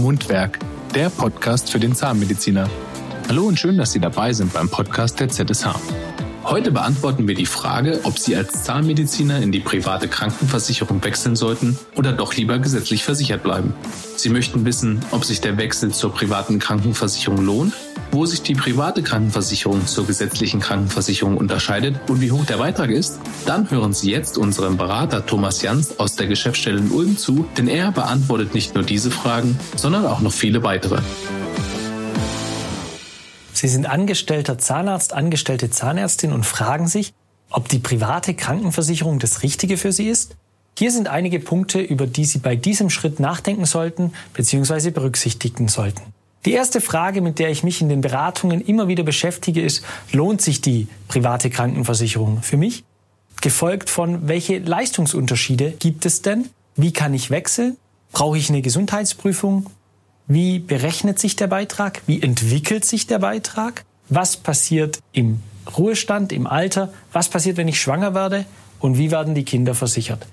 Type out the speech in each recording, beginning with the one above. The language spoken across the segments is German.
Mundwerk, der Podcast für den Zahnmediziner. Hallo und schön, dass Sie dabei sind beim Podcast der ZSH. Heute beantworten wir die Frage, ob Sie als Zahnmediziner in die private Krankenversicherung wechseln sollten oder doch lieber gesetzlich versichert bleiben. Sie möchten wissen, ob sich der Wechsel zur privaten Krankenversicherung lohnt, wo sich die private Krankenversicherung zur gesetzlichen Krankenversicherung unterscheidet und wie hoch der Beitrag ist? Dann hören Sie jetzt unserem Berater Thomas Jans aus der Geschäftsstelle in Ulm zu, denn er beantwortet nicht nur diese Fragen, sondern auch noch viele weitere. Sie sind angestellter Zahnarzt, angestellte Zahnärztin und fragen sich, ob die private Krankenversicherung das Richtige für Sie ist? Hier sind einige Punkte, über die Sie bei diesem Schritt nachdenken sollten bzw. berücksichtigen sollten. Die erste Frage, mit der ich mich in den Beratungen immer wieder beschäftige, ist, lohnt sich die private Krankenversicherung für mich? Gefolgt von, welche Leistungsunterschiede gibt es denn? Wie kann ich wechseln? Brauche ich eine Gesundheitsprüfung? Wie berechnet sich der Beitrag? Wie entwickelt sich der Beitrag? Was passiert im Ruhestand, im Alter? Was passiert, wenn ich schwanger werde? Und wie werden die Kinder versichert?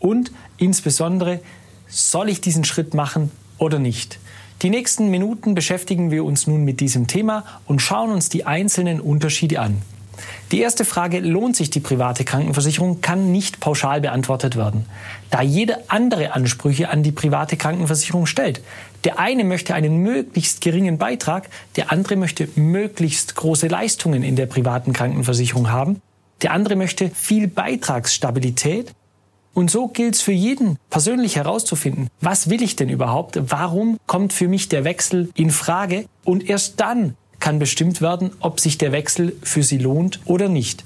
Und insbesondere, soll ich diesen Schritt machen oder nicht? Die nächsten Minuten beschäftigen wir uns nun mit diesem Thema und schauen uns die einzelnen Unterschiede an. Die erste Frage, lohnt sich die private Krankenversicherung, kann nicht pauschal beantwortet werden, da jeder andere Ansprüche an die private Krankenversicherung stellt. Der eine möchte einen möglichst geringen Beitrag, der andere möchte möglichst große Leistungen in der privaten Krankenversicherung haben, der andere möchte viel Beitragsstabilität. Und so gilt es für jeden persönlich herauszufinden, was will ich denn überhaupt, warum kommt für mich der Wechsel in Frage und erst dann kann bestimmt werden, ob sich der Wechsel für Sie lohnt oder nicht.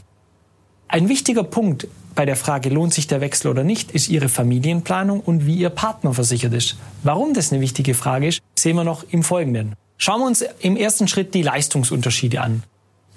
Ein wichtiger Punkt bei der Frage, lohnt sich der Wechsel oder nicht, ist Ihre Familienplanung und wie Ihr Partner versichert ist. Warum das eine wichtige Frage ist, sehen wir noch im Folgenden. Schauen wir uns im ersten Schritt die Leistungsunterschiede an.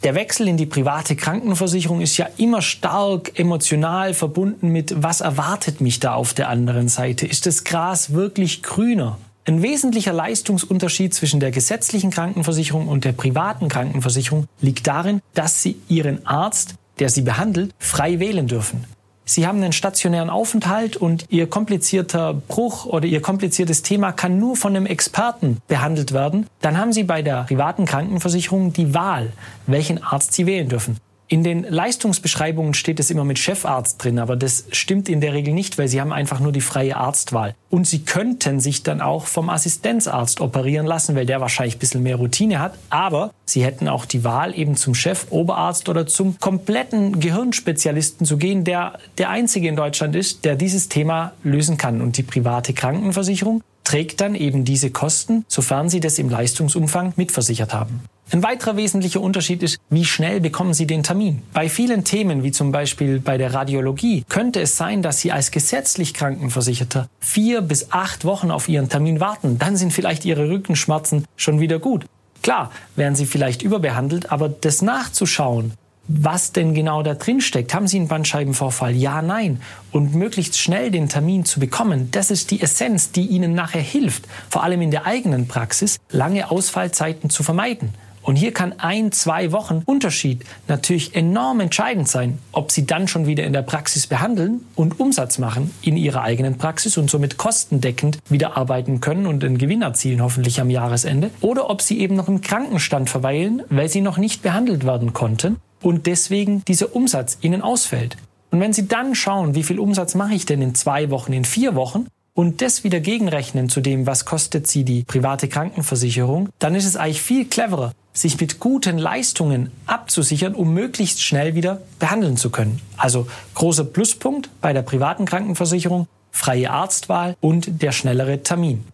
Der Wechsel in die private Krankenversicherung ist ja immer stark emotional verbunden mit, was erwartet mich da auf der anderen Seite? Ist das Gras wirklich grüner? Ein wesentlicher Leistungsunterschied zwischen der gesetzlichen Krankenversicherung und der privaten Krankenversicherung liegt darin, dass Sie Ihren Arzt, der Sie behandelt, frei wählen dürfen. Sie haben einen stationären Aufenthalt und Ihr komplizierter Bruch oder Ihr kompliziertes Thema kann nur von einem Experten behandelt werden. Dann haben Sie bei der privaten Krankenversicherung die Wahl, welchen Arzt Sie wählen dürfen. In den Leistungsbeschreibungen steht es immer mit Chefarzt drin, aber das stimmt in der Regel nicht, weil Sie haben einfach nur die freie Arztwahl. Und Sie könnten sich dann auch vom Assistenzarzt operieren lassen, weil der wahrscheinlich ein bisschen mehr Routine hat. Aber Sie hätten auch die Wahl, eben zum Chef, Oberarzt oder zum kompletten Gehirnspezialisten zu gehen, der der einzige in Deutschland ist, der dieses Thema lösen kann. Und die private Krankenversicherung trägt dann eben diese Kosten, sofern Sie das im Leistungsumfang mitversichert haben. Ein weiterer wesentlicher Unterschied ist, wie schnell bekommen Sie den Termin. Bei vielen Themen, wie zum Beispiel bei der Radiologie, könnte es sein, dass Sie als gesetzlich Krankenversicherter vier bis acht Wochen auf Ihren Termin warten. Dann sind vielleicht Ihre Rückenschmerzen schon wieder gut. Klar, werden Sie vielleicht überbehandelt, aber das nachzuschauen, was denn genau da drin steckt. Haben Sie einen Bandscheibenvorfall? Ja, nein. Und möglichst schnell den Termin zu bekommen, das ist die Essenz, die Ihnen nachher hilft, vor allem in der eigenen Praxis, lange Ausfallzeiten zu vermeiden. Und hier kann ein, zwei Wochen Unterschied natürlich enorm entscheidend sein, ob Sie dann schon wieder in der Praxis behandeln und Umsatz machen in Ihrer eigenen Praxis und somit kostendeckend wieder arbeiten können und einen Gewinn erzielen, hoffentlich am Jahresende, oder ob Sie eben noch im Krankenstand verweilen, weil Sie noch nicht behandelt werden konnten und deswegen dieser Umsatz Ihnen ausfällt. Und wenn Sie dann schauen, wie viel Umsatz mache ich denn in zwei Wochen, in vier Wochen, und das wieder gegenrechnen zu dem, was kostet sie die private Krankenversicherung, dann ist es eigentlich viel cleverer, sich mit guten Leistungen abzusichern, um möglichst schnell wieder behandeln zu können. Also großer Pluspunkt bei der privaten Krankenversicherung, freie Arztwahl und der schnellere Termin.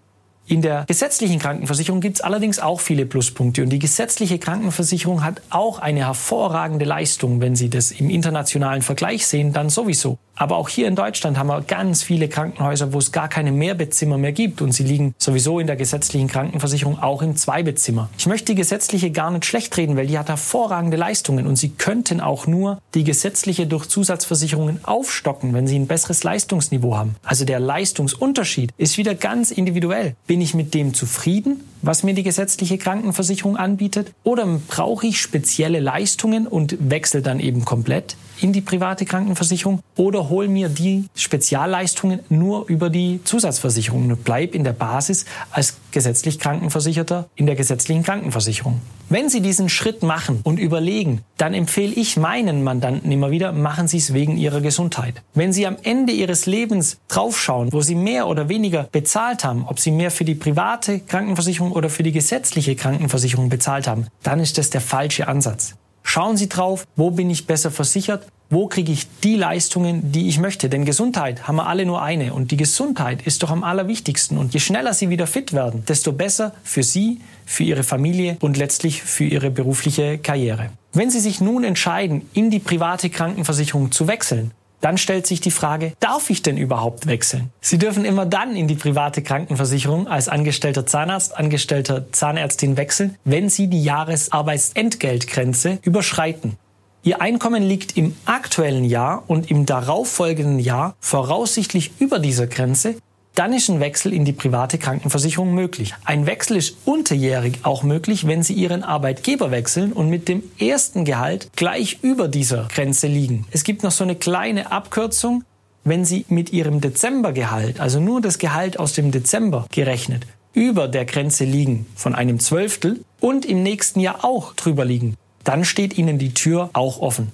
In der gesetzlichen Krankenversicherung gibt es allerdings auch viele Pluspunkte und die gesetzliche Krankenversicherung hat auch eine hervorragende Leistung. Wenn Sie das im internationalen Vergleich sehen, dann sowieso. Aber auch hier in Deutschland haben wir ganz viele Krankenhäuser, wo es gar keine Mehrbettzimmer mehr gibt und sie liegen sowieso in der gesetzlichen Krankenversicherung auch im Zweibettzimmer. Ich möchte die gesetzliche gar nicht schlecht reden, weil die hat hervorragende Leistungen und sie könnten auch nur die gesetzliche durch Zusatzversicherungen aufstocken, wenn sie ein besseres Leistungsniveau haben. Also der Leistungsunterschied ist wieder ganz individuell. Bin ich mit dem zufrieden, was mir die gesetzliche Krankenversicherung anbietet? Oder brauche ich spezielle Leistungen und wechsle dann eben komplett? In die private Krankenversicherung oder hol mir die Spezialleistungen nur über die Zusatzversicherung und bleib in der Basis als gesetzlich Krankenversicherter in der gesetzlichen Krankenversicherung. Wenn Sie diesen Schritt machen und überlegen, dann empfehle ich meinen Mandanten immer wieder, machen Sie es wegen Ihrer Gesundheit. Wenn Sie am Ende Ihres Lebens draufschauen, wo Sie mehr oder weniger bezahlt haben, ob Sie mehr für die private Krankenversicherung oder für die gesetzliche Krankenversicherung bezahlt haben, dann ist das der falsche Ansatz. Schauen Sie drauf, wo bin ich besser versichert, wo kriege ich die Leistungen, die ich möchte. Denn Gesundheit haben wir alle nur eine und die Gesundheit ist doch am allerwichtigsten. Und je schneller Sie wieder fit werden, desto besser für Sie, für Ihre Familie und letztlich für Ihre berufliche Karriere. Wenn Sie sich nun entscheiden, in die private Krankenversicherung zu wechseln, dann stellt sich die Frage, darf ich denn überhaupt wechseln? Sie dürfen immer dann in die private Krankenversicherung als angestellter Zahnarzt, angestellter Zahnärztin wechseln, wenn Sie die Jahresarbeitsentgeltgrenze überschreiten. Ihr Einkommen liegt im aktuellen Jahr und im darauffolgenden Jahr voraussichtlich über dieser Grenze, dann ist ein Wechsel in die private Krankenversicherung möglich. Ein Wechsel ist unterjährig auch möglich, wenn Sie Ihren Arbeitgeber wechseln und mit dem ersten Gehalt gleich über dieser Grenze liegen. Es gibt noch so eine kleine Abkürzung, wenn Sie mit Ihrem Dezembergehalt, also nur das Gehalt aus dem Dezember gerechnet, über der Grenze liegen von einem Zwölftel und im nächsten Jahr auch drüber liegen, dann steht Ihnen die Tür auch offen.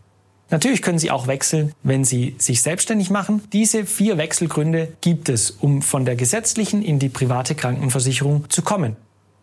Natürlich können Sie auch wechseln, wenn Sie sich selbstständig machen. Diese vier Wechselgründe gibt es, um von der gesetzlichen in die private Krankenversicherung zu kommen.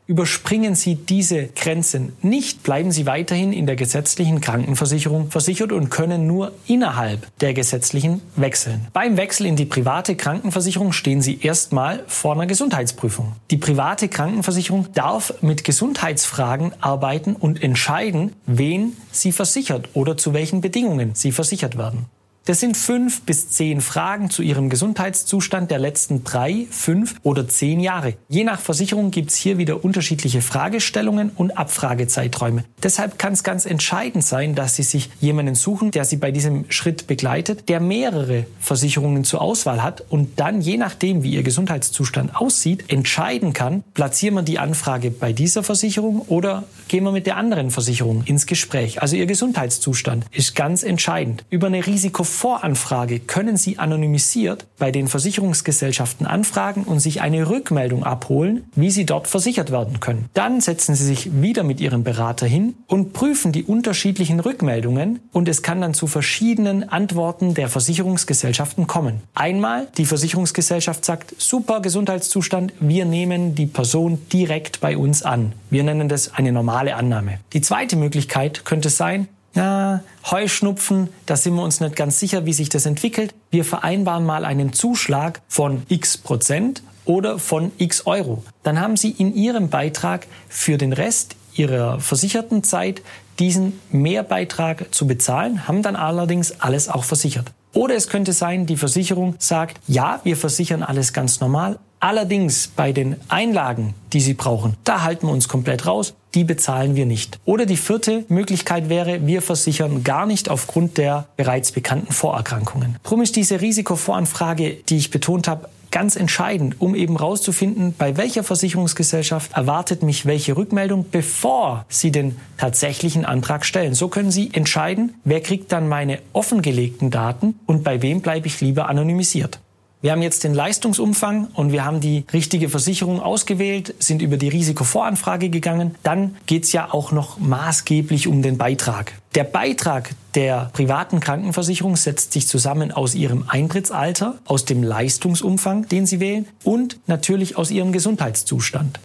Überspringen Sie diese Grenzen nicht, bleiben Sie weiterhin in der gesetzlichen Krankenversicherung versichert und können nur innerhalb der gesetzlichen wechseln. Beim Wechsel in die private Krankenversicherung stehen Sie erstmal vor einer Gesundheitsprüfung. Die private Krankenversicherung darf mit Gesundheitsfragen arbeiten und entscheiden, wen sie versichert oder zu welchen Bedingungen sie versichert werden. Das sind fünf bis zehn Fragen zu Ihrem Gesundheitszustand der letzten drei, fünf oder zehn Jahre. Je nach Versicherung gibt es hier wieder unterschiedliche Fragestellungen und Abfragezeiträume. Deshalb kann es ganz entscheidend sein, dass Sie sich jemanden suchen, der Sie bei diesem Schritt begleitet, der mehrere Versicherungen zur Auswahl hat und dann, je nachdem, wie Ihr Gesundheitszustand aussieht, entscheiden kann, platzieren wir die Anfrage bei dieser Versicherung oder gehen wir mit der anderen Versicherung ins Gespräch. Also Ihr Gesundheitszustand ist ganz entscheidend. Über eine Risiko Voranfrage können Sie anonymisiert bei den Versicherungsgesellschaften anfragen und sich eine Rückmeldung abholen, wie Sie dort versichert werden können. Dann setzen Sie sich wieder mit Ihrem Berater hin und prüfen die unterschiedlichen Rückmeldungen und es kann dann zu verschiedenen Antworten der Versicherungsgesellschaften kommen. Einmal die Versicherungsgesellschaft sagt, super Gesundheitszustand, wir nehmen die Person direkt bei uns an. Wir nennen das eine normale Annahme. Die zweite Möglichkeit könnte sein, ja, Heuschnupfen, da sind wir uns nicht ganz sicher, wie sich das entwickelt. Wir vereinbaren mal einen Zuschlag von x Prozent oder von x Euro. Dann haben Sie in Ihrem Beitrag für den Rest Ihrer versicherten Zeit diesen Mehrbeitrag zu bezahlen, haben dann allerdings alles auch versichert. Oder es könnte sein, die Versicherung sagt, ja, wir versichern alles ganz normal, Allerdings bei den Einlagen, die Sie brauchen, da halten wir uns komplett raus, die bezahlen wir nicht. Oder die vierte Möglichkeit wäre, wir versichern gar nicht aufgrund der bereits bekannten Vorerkrankungen. Drum ist diese Risikovoranfrage, die ich betont habe, ganz entscheidend, um eben herauszufinden, bei welcher Versicherungsgesellschaft erwartet mich welche Rückmeldung, bevor Sie den tatsächlichen Antrag stellen. So können Sie entscheiden, wer kriegt dann meine offengelegten Daten und bei wem bleibe ich lieber anonymisiert. Wir haben jetzt den Leistungsumfang und wir haben die richtige Versicherung ausgewählt, sind über die Risikovoranfrage gegangen. Dann geht es ja auch noch maßgeblich um den Beitrag. Der Beitrag der privaten Krankenversicherung setzt sich zusammen aus ihrem Eintrittsalter, aus dem Leistungsumfang, den sie wählen und natürlich aus ihrem Gesundheitszustand.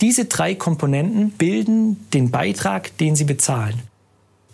Diese drei Komponenten bilden den Beitrag, den sie bezahlen.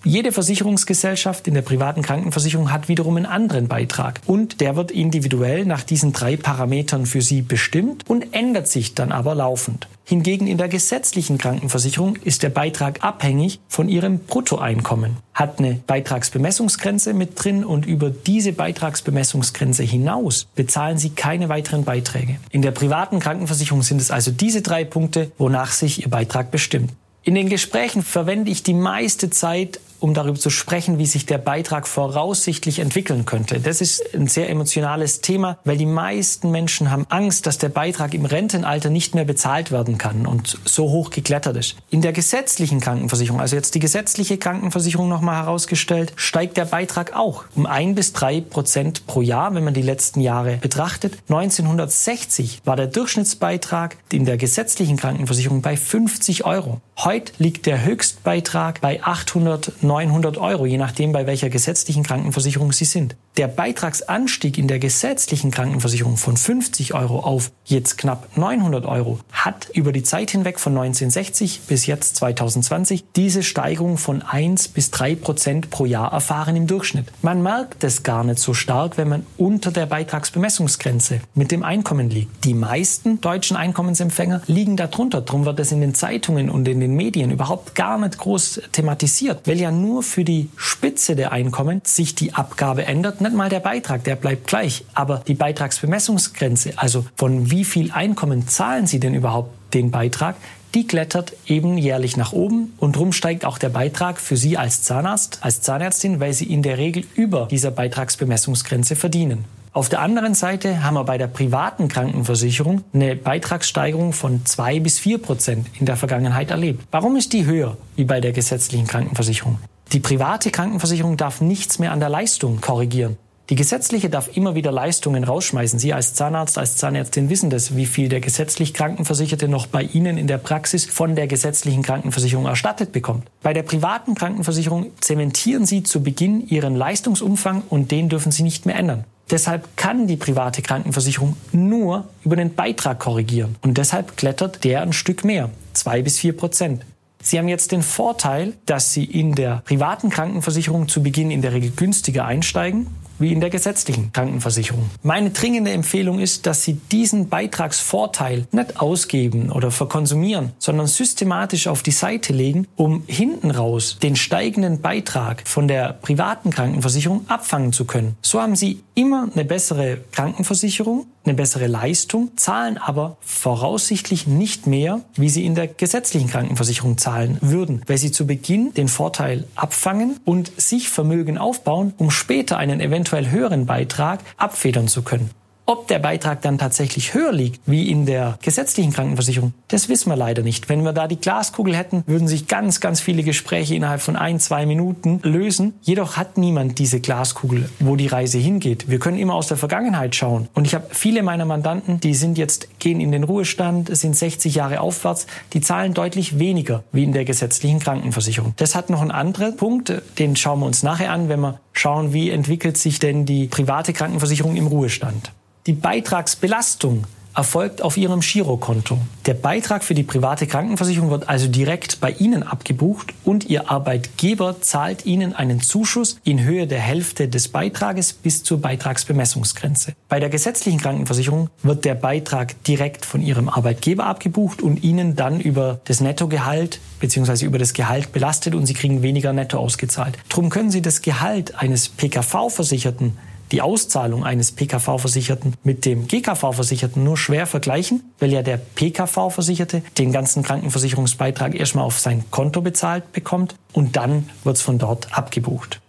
Jede Versicherungsgesellschaft in der privaten Krankenversicherung hat wiederum einen anderen Beitrag und der wird individuell nach diesen drei Parametern für Sie bestimmt und ändert sich dann aber laufend. Hingegen in der gesetzlichen Krankenversicherung ist der Beitrag abhängig von Ihrem Bruttoeinkommen, hat eine Beitragsbemessungsgrenze mit drin und über diese Beitragsbemessungsgrenze hinaus bezahlen Sie keine weiteren Beiträge. In der privaten Krankenversicherung sind es also diese drei Punkte, wonach sich Ihr Beitrag bestimmt. In den Gesprächen verwende ich die meiste Zeit um darüber zu sprechen, wie sich der Beitrag voraussichtlich entwickeln könnte. Das ist ein sehr emotionales Thema, weil die meisten Menschen haben Angst, dass der Beitrag im Rentenalter nicht mehr bezahlt werden kann und so hoch geklettert ist. In der gesetzlichen Krankenversicherung, also jetzt die gesetzliche Krankenversicherung nochmal herausgestellt, steigt der Beitrag auch um ein bis drei Prozent pro Jahr, wenn man die letzten Jahre betrachtet. 1960 war der Durchschnittsbeitrag in der gesetzlichen Krankenversicherung bei 50 Euro. Heute liegt der Höchstbeitrag bei 800, 900 Euro, je nachdem, bei welcher gesetzlichen Krankenversicherung Sie sind. Der Beitragsanstieg in der gesetzlichen Krankenversicherung von 50 Euro auf jetzt knapp 900 Euro hat über die Zeit hinweg von 1960 bis jetzt 2020 diese Steigerung von 1 bis 3 Prozent pro Jahr erfahren im Durchschnitt. Man merkt es gar nicht so stark, wenn man unter der Beitragsbemessungsgrenze mit dem Einkommen liegt. Die meisten deutschen Einkommensempfänger liegen darunter. Darum wird es in den Zeitungen und in den Medien überhaupt gar nicht groß thematisiert, weil ja nur für die Spitze der Einkommen sich die Abgabe ändert. Nicht mal der Beitrag, der bleibt gleich. Aber die Beitragsbemessungsgrenze, also von wie viel Einkommen zahlen Sie denn überhaupt den Beitrag, die klettert eben jährlich nach oben und drum steigt auch der Beitrag für Sie als Zahnarzt, als Zahnärztin, weil Sie in der Regel über dieser Beitragsbemessungsgrenze verdienen. Auf der anderen Seite haben wir bei der privaten Krankenversicherung eine Beitragssteigerung von zwei bis vier Prozent in der Vergangenheit erlebt. Warum ist die höher wie bei der gesetzlichen Krankenversicherung? Die private Krankenversicherung darf nichts mehr an der Leistung korrigieren. Die gesetzliche darf immer wieder Leistungen rausschmeißen. Sie als Zahnarzt, als Zahnärztin wissen das, wie viel der gesetzlich Krankenversicherte noch bei Ihnen in der Praxis von der gesetzlichen Krankenversicherung erstattet bekommt. Bei der privaten Krankenversicherung zementieren Sie zu Beginn Ihren Leistungsumfang und den dürfen Sie nicht mehr ändern. Deshalb kann die private Krankenversicherung nur über den Beitrag korrigieren. Und deshalb klettert der ein Stück mehr, zwei bis vier Prozent. Sie haben jetzt den Vorteil, dass Sie in der privaten Krankenversicherung zu Beginn in der Regel günstiger einsteigen wie in der gesetzlichen Krankenversicherung. Meine dringende Empfehlung ist, dass Sie diesen Beitragsvorteil nicht ausgeben oder verkonsumieren, sondern systematisch auf die Seite legen, um hinten raus den steigenden Beitrag von der privaten Krankenversicherung abfangen zu können. So haben Sie immer eine bessere Krankenversicherung, eine bessere Leistung, zahlen aber voraussichtlich nicht mehr, wie Sie in der gesetzlichen Krankenversicherung zahlen würden, weil Sie zu Beginn den Vorteil abfangen und sich Vermögen aufbauen, um später einen eventuellen eventuell höheren Beitrag abfedern zu können. Ob der Beitrag dann tatsächlich höher liegt wie in der gesetzlichen Krankenversicherung, das wissen wir leider nicht. Wenn wir da die Glaskugel hätten, würden sich ganz, ganz viele Gespräche innerhalb von ein, zwei Minuten lösen. Jedoch hat niemand diese Glaskugel, wo die Reise hingeht. Wir können immer aus der Vergangenheit schauen. Und ich habe viele meiner Mandanten, die sind jetzt, gehen in den Ruhestand, sind 60 Jahre aufwärts, die zahlen deutlich weniger wie in der gesetzlichen Krankenversicherung. Das hat noch einen anderen Punkt, den schauen wir uns nachher an, wenn wir schauen, wie entwickelt sich denn die private Krankenversicherung im Ruhestand. Die Beitragsbelastung erfolgt auf Ihrem Girokonto. Der Beitrag für die private Krankenversicherung wird also direkt bei Ihnen abgebucht und Ihr Arbeitgeber zahlt Ihnen einen Zuschuss in Höhe der Hälfte des Beitrages bis zur Beitragsbemessungsgrenze. Bei der gesetzlichen Krankenversicherung wird der Beitrag direkt von Ihrem Arbeitgeber abgebucht und Ihnen dann über das Nettogehalt bzw. über das Gehalt belastet und Sie kriegen weniger netto ausgezahlt. Drum können Sie das Gehalt eines PKV-Versicherten die Auszahlung eines PKV-Versicherten mit dem GKV-Versicherten nur schwer vergleichen, weil ja der PKV-Versicherte den ganzen Krankenversicherungsbeitrag erstmal auf sein Konto bezahlt bekommt und dann wird es von dort abgebucht.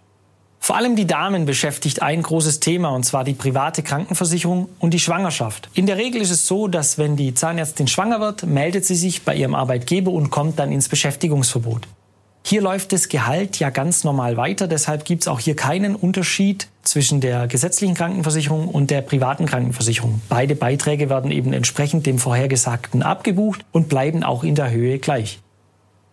Vor allem die Damen beschäftigt ein großes Thema, und zwar die private Krankenversicherung und die Schwangerschaft. In der Regel ist es so, dass wenn die Zahnärztin schwanger wird, meldet sie sich bei ihrem Arbeitgeber und kommt dann ins Beschäftigungsverbot. Hier läuft das Gehalt ja ganz normal weiter, deshalb gibt es auch hier keinen Unterschied zwischen der gesetzlichen Krankenversicherung und der privaten Krankenversicherung. Beide Beiträge werden eben entsprechend dem vorhergesagten abgebucht und bleiben auch in der Höhe gleich.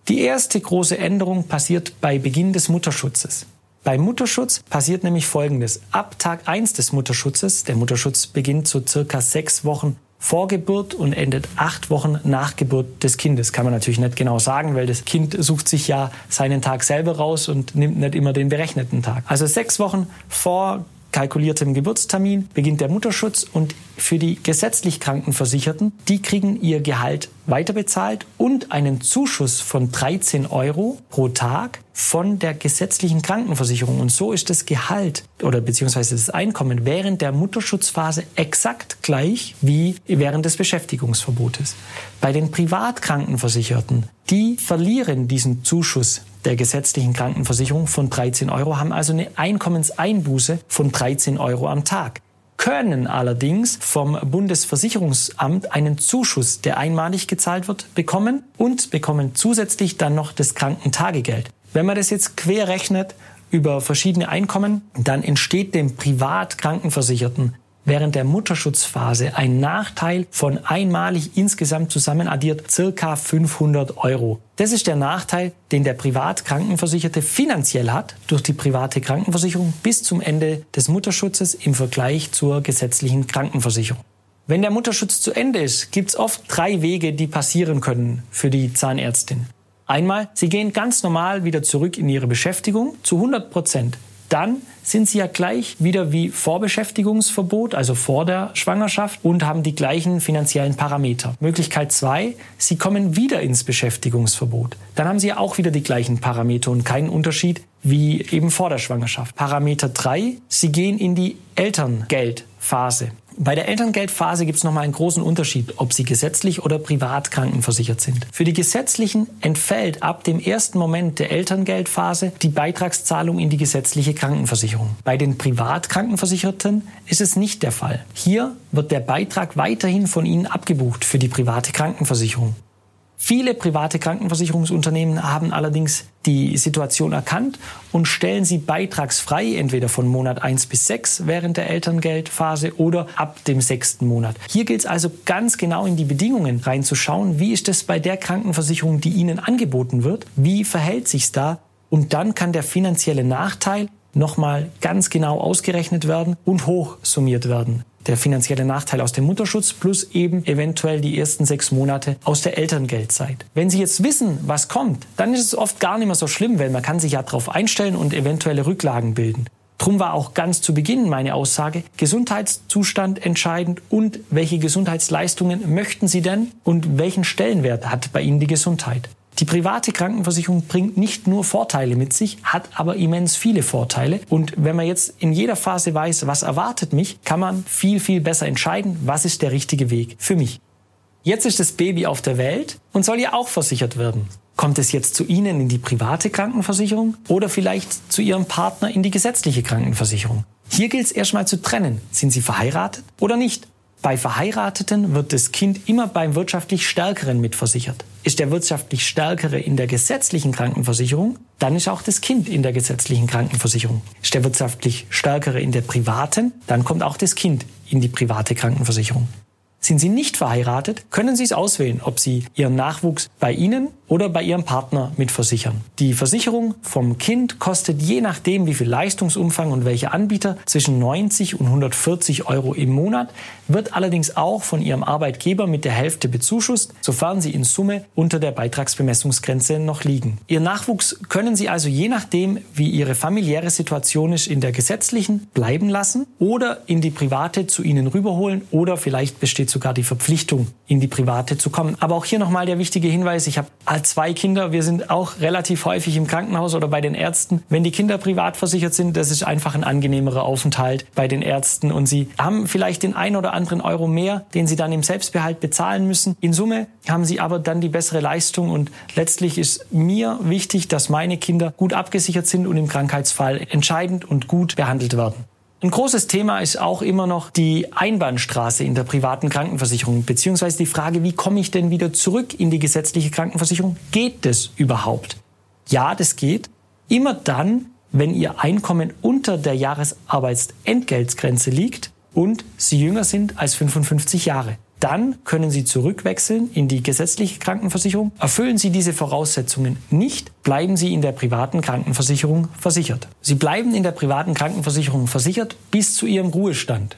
Die erste große Änderung passiert bei Beginn des Mutterschutzes. Beim Mutterschutz passiert nämlich Folgendes. Ab Tag 1 des Mutterschutzes, der Mutterschutz beginnt so circa sechs Wochen vor Geburt und endet acht Wochen nach Geburt des Kindes. Kann man natürlich nicht genau sagen, weil das Kind sucht sich ja seinen Tag selber raus und nimmt nicht immer den berechneten Tag. Also sechs Wochen vor kalkuliertem Geburtstermin beginnt der Mutterschutz und für die gesetzlich Krankenversicherten, die kriegen ihr Gehalt weiterbezahlt und einen Zuschuss von 13 Euro pro Tag von der gesetzlichen Krankenversicherung. Und so ist das Gehalt oder beziehungsweise das Einkommen während der Mutterschutzphase exakt gleich wie während des Beschäftigungsverbotes. Bei den Privatkrankenversicherten, die verlieren diesen Zuschuss der gesetzlichen Krankenversicherung von 13 Euro, haben also eine Einkommenseinbuße von 13 Euro am Tag können allerdings vom Bundesversicherungsamt einen Zuschuss, der einmalig gezahlt wird, bekommen und bekommen zusätzlich dann noch das Krankentagegeld. Wenn man das jetzt quer rechnet über verschiedene Einkommen, dann entsteht dem Privatkrankenversicherten während der Mutterschutzphase ein Nachteil von einmalig insgesamt zusammenaddiert circa 500 Euro. Das ist der Nachteil, den der Privatkrankenversicherte finanziell hat durch die private Krankenversicherung bis zum Ende des Mutterschutzes im Vergleich zur gesetzlichen Krankenversicherung. Wenn der Mutterschutz zu Ende ist, gibt es oft drei Wege, die passieren können für die Zahnärztin. Einmal, sie gehen ganz normal wieder zurück in ihre Beschäftigung zu 100 Prozent dann sind sie ja gleich wieder wie Vorbeschäftigungsverbot, also vor der Schwangerschaft und haben die gleichen finanziellen Parameter. Möglichkeit zwei: sie kommen wieder ins Beschäftigungsverbot. Dann haben sie ja auch wieder die gleichen Parameter und keinen Unterschied wie eben vor der Schwangerschaft. Parameter drei: sie gehen in die Elterngeldphase. Bei der Elterngeldphase gibt es nochmal einen großen Unterschied, ob sie gesetzlich oder privat krankenversichert sind. Für die gesetzlichen entfällt ab dem ersten Moment der Elterngeldphase die Beitragszahlung in die gesetzliche Krankenversicherung. Bei den Privatkrankenversicherten ist es nicht der Fall. Hier wird der Beitrag weiterhin von ihnen abgebucht für die private Krankenversicherung. Viele private Krankenversicherungsunternehmen haben allerdings die Situation erkannt und stellen sie beitragsfrei, entweder von Monat 1 bis 6 während der Elterngeldphase oder ab dem sechsten Monat. Hier gilt es also ganz genau in die Bedingungen reinzuschauen, wie ist es bei der Krankenversicherung, die Ihnen angeboten wird, wie verhält sich da und dann kann der finanzielle Nachteil nochmal ganz genau ausgerechnet werden und hochsummiert werden der finanzielle Nachteil aus dem Mutterschutz plus eben eventuell die ersten sechs Monate aus der Elterngeldzeit. Wenn Sie jetzt wissen, was kommt, dann ist es oft gar nicht mehr so schlimm, weil man kann sich ja darauf einstellen und eventuelle Rücklagen bilden. Drum war auch ganz zu Beginn meine Aussage, Gesundheitszustand entscheidend und welche Gesundheitsleistungen möchten Sie denn und welchen Stellenwert hat bei Ihnen die Gesundheit. Die private Krankenversicherung bringt nicht nur Vorteile mit sich, hat aber immens viele Vorteile. Und wenn man jetzt in jeder Phase weiß, was erwartet mich, kann man viel, viel besser entscheiden, was ist der richtige Weg für mich. Jetzt ist das Baby auf der Welt und soll ja auch versichert werden. Kommt es jetzt zu Ihnen in die private Krankenversicherung oder vielleicht zu Ihrem Partner in die gesetzliche Krankenversicherung? Hier gilt es erstmal zu trennen. Sind Sie verheiratet oder nicht? Bei Verheirateten wird das Kind immer beim wirtschaftlich Stärkeren mitversichert. Ist der wirtschaftlich Stärkere in der gesetzlichen Krankenversicherung, dann ist auch das Kind in der gesetzlichen Krankenversicherung. Ist der wirtschaftlich Stärkere in der privaten, dann kommt auch das Kind in die private Krankenversicherung. Sind Sie nicht verheiratet, können Sie es auswählen, ob Sie Ihren Nachwuchs bei Ihnen oder bei Ihrem Partner mitversichern. Die Versicherung vom Kind kostet je nachdem, wie viel Leistungsumfang und welche Anbieter zwischen 90 und 140 Euro im Monat, wird allerdings auch von Ihrem Arbeitgeber mit der Hälfte bezuschusst, sofern Sie in Summe unter der Beitragsbemessungsgrenze noch liegen. Ihr Nachwuchs können Sie also je nachdem, wie Ihre familiäre Situation ist, in der gesetzlichen bleiben lassen oder in die private zu Ihnen rüberholen oder vielleicht besteht sogar die Verpflichtung, in die private zu kommen. Aber auch hier nochmal der wichtige Hinweis, ich habe zwei Kinder. Wir sind auch relativ häufig im Krankenhaus oder bei den Ärzten. Wenn die Kinder privat versichert sind, das ist einfach ein angenehmerer Aufenthalt bei den Ärzten und sie haben vielleicht den ein oder anderen Euro mehr, den sie dann im Selbstbehalt bezahlen müssen. In Summe haben sie aber dann die bessere Leistung und letztlich ist mir wichtig, dass meine Kinder gut abgesichert sind und im Krankheitsfall entscheidend und gut behandelt werden. Ein großes Thema ist auch immer noch die Einbahnstraße in der privaten Krankenversicherung, beziehungsweise die Frage, wie komme ich denn wieder zurück in die gesetzliche Krankenversicherung? Geht das überhaupt? Ja, das geht. Immer dann, wenn Ihr Einkommen unter der Jahresarbeitsentgeltgrenze liegt und Sie jünger sind als 55 Jahre. Dann können Sie zurückwechseln in die gesetzliche Krankenversicherung. Erfüllen Sie diese Voraussetzungen nicht, bleiben Sie in der privaten Krankenversicherung versichert. Sie bleiben in der privaten Krankenversicherung versichert bis zu Ihrem Ruhestand.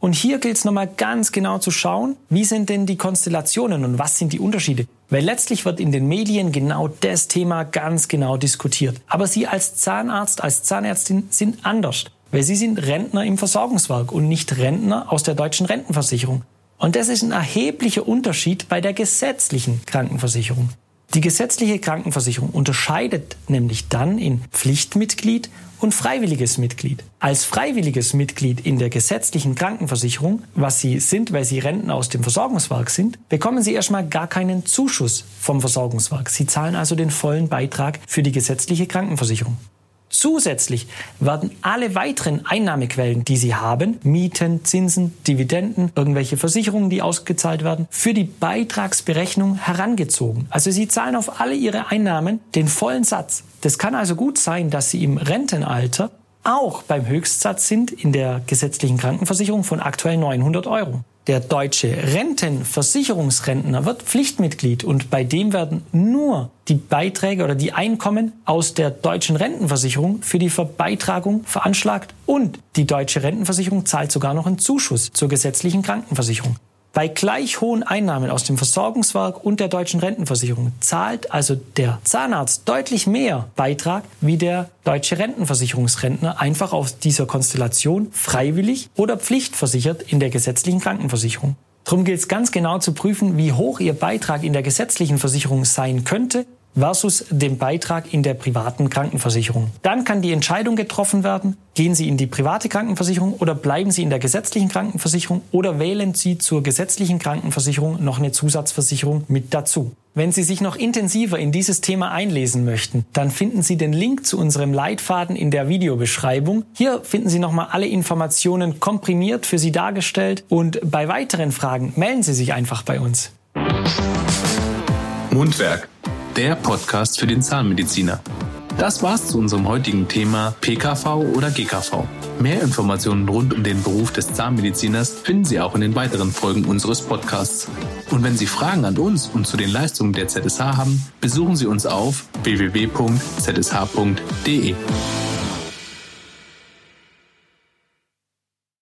Und hier gilt es nochmal ganz genau zu schauen, wie sind denn die Konstellationen und was sind die Unterschiede. Weil letztlich wird in den Medien genau das Thema ganz genau diskutiert. Aber Sie als Zahnarzt, als Zahnärztin sind anders. Weil Sie sind Rentner im Versorgungswerk und nicht Rentner aus der deutschen Rentenversicherung. Und das ist ein erheblicher Unterschied bei der gesetzlichen Krankenversicherung. Die gesetzliche Krankenversicherung unterscheidet nämlich dann in Pflichtmitglied und freiwilliges Mitglied. Als freiwilliges Mitglied in der gesetzlichen Krankenversicherung, was Sie sind, weil Sie Renten aus dem Versorgungswerk sind, bekommen Sie erstmal gar keinen Zuschuss vom Versorgungswerk. Sie zahlen also den vollen Beitrag für die gesetzliche Krankenversicherung. Zusätzlich werden alle weiteren Einnahmequellen, die Sie haben, Mieten, Zinsen, Dividenden, irgendwelche Versicherungen, die ausgezahlt werden, für die Beitragsberechnung herangezogen. Also Sie zahlen auf alle Ihre Einnahmen den vollen Satz. Das kann also gut sein, dass Sie im Rentenalter auch beim Höchstsatz sind in der gesetzlichen Krankenversicherung von aktuell 900 Euro. Der deutsche Rentenversicherungsrentner wird Pflichtmitglied und bei dem werden nur die Beiträge oder die Einkommen aus der deutschen Rentenversicherung für die Verbeitragung veranschlagt und die deutsche Rentenversicherung zahlt sogar noch einen Zuschuss zur gesetzlichen Krankenversicherung. Bei gleich hohen Einnahmen aus dem Versorgungswerk und der deutschen Rentenversicherung zahlt also der Zahnarzt deutlich mehr Beitrag wie der deutsche Rentenversicherungsrentner einfach aus dieser Konstellation freiwillig oder pflichtversichert in der gesetzlichen Krankenversicherung. Darum gilt es ganz genau zu prüfen, wie hoch Ihr Beitrag in der gesetzlichen Versicherung sein könnte versus dem Beitrag in der privaten Krankenversicherung. Dann kann die Entscheidung getroffen werden, gehen Sie in die private Krankenversicherung oder bleiben Sie in der gesetzlichen Krankenversicherung oder wählen Sie zur gesetzlichen Krankenversicherung noch eine Zusatzversicherung mit dazu. Wenn Sie sich noch intensiver in dieses Thema einlesen möchten, dann finden Sie den Link zu unserem Leitfaden in der Videobeschreibung. Hier finden Sie nochmal alle Informationen komprimiert für Sie dargestellt und bei weiteren Fragen melden Sie sich einfach bei uns. Mundwerk der Podcast für den Zahnmediziner. Das war's zu unserem heutigen Thema PKV oder GKV. Mehr Informationen rund um den Beruf des Zahnmediziners finden Sie auch in den weiteren Folgen unseres Podcasts. Und wenn Sie Fragen an uns und zu den Leistungen der ZSH haben, besuchen Sie uns auf www.zsh.de.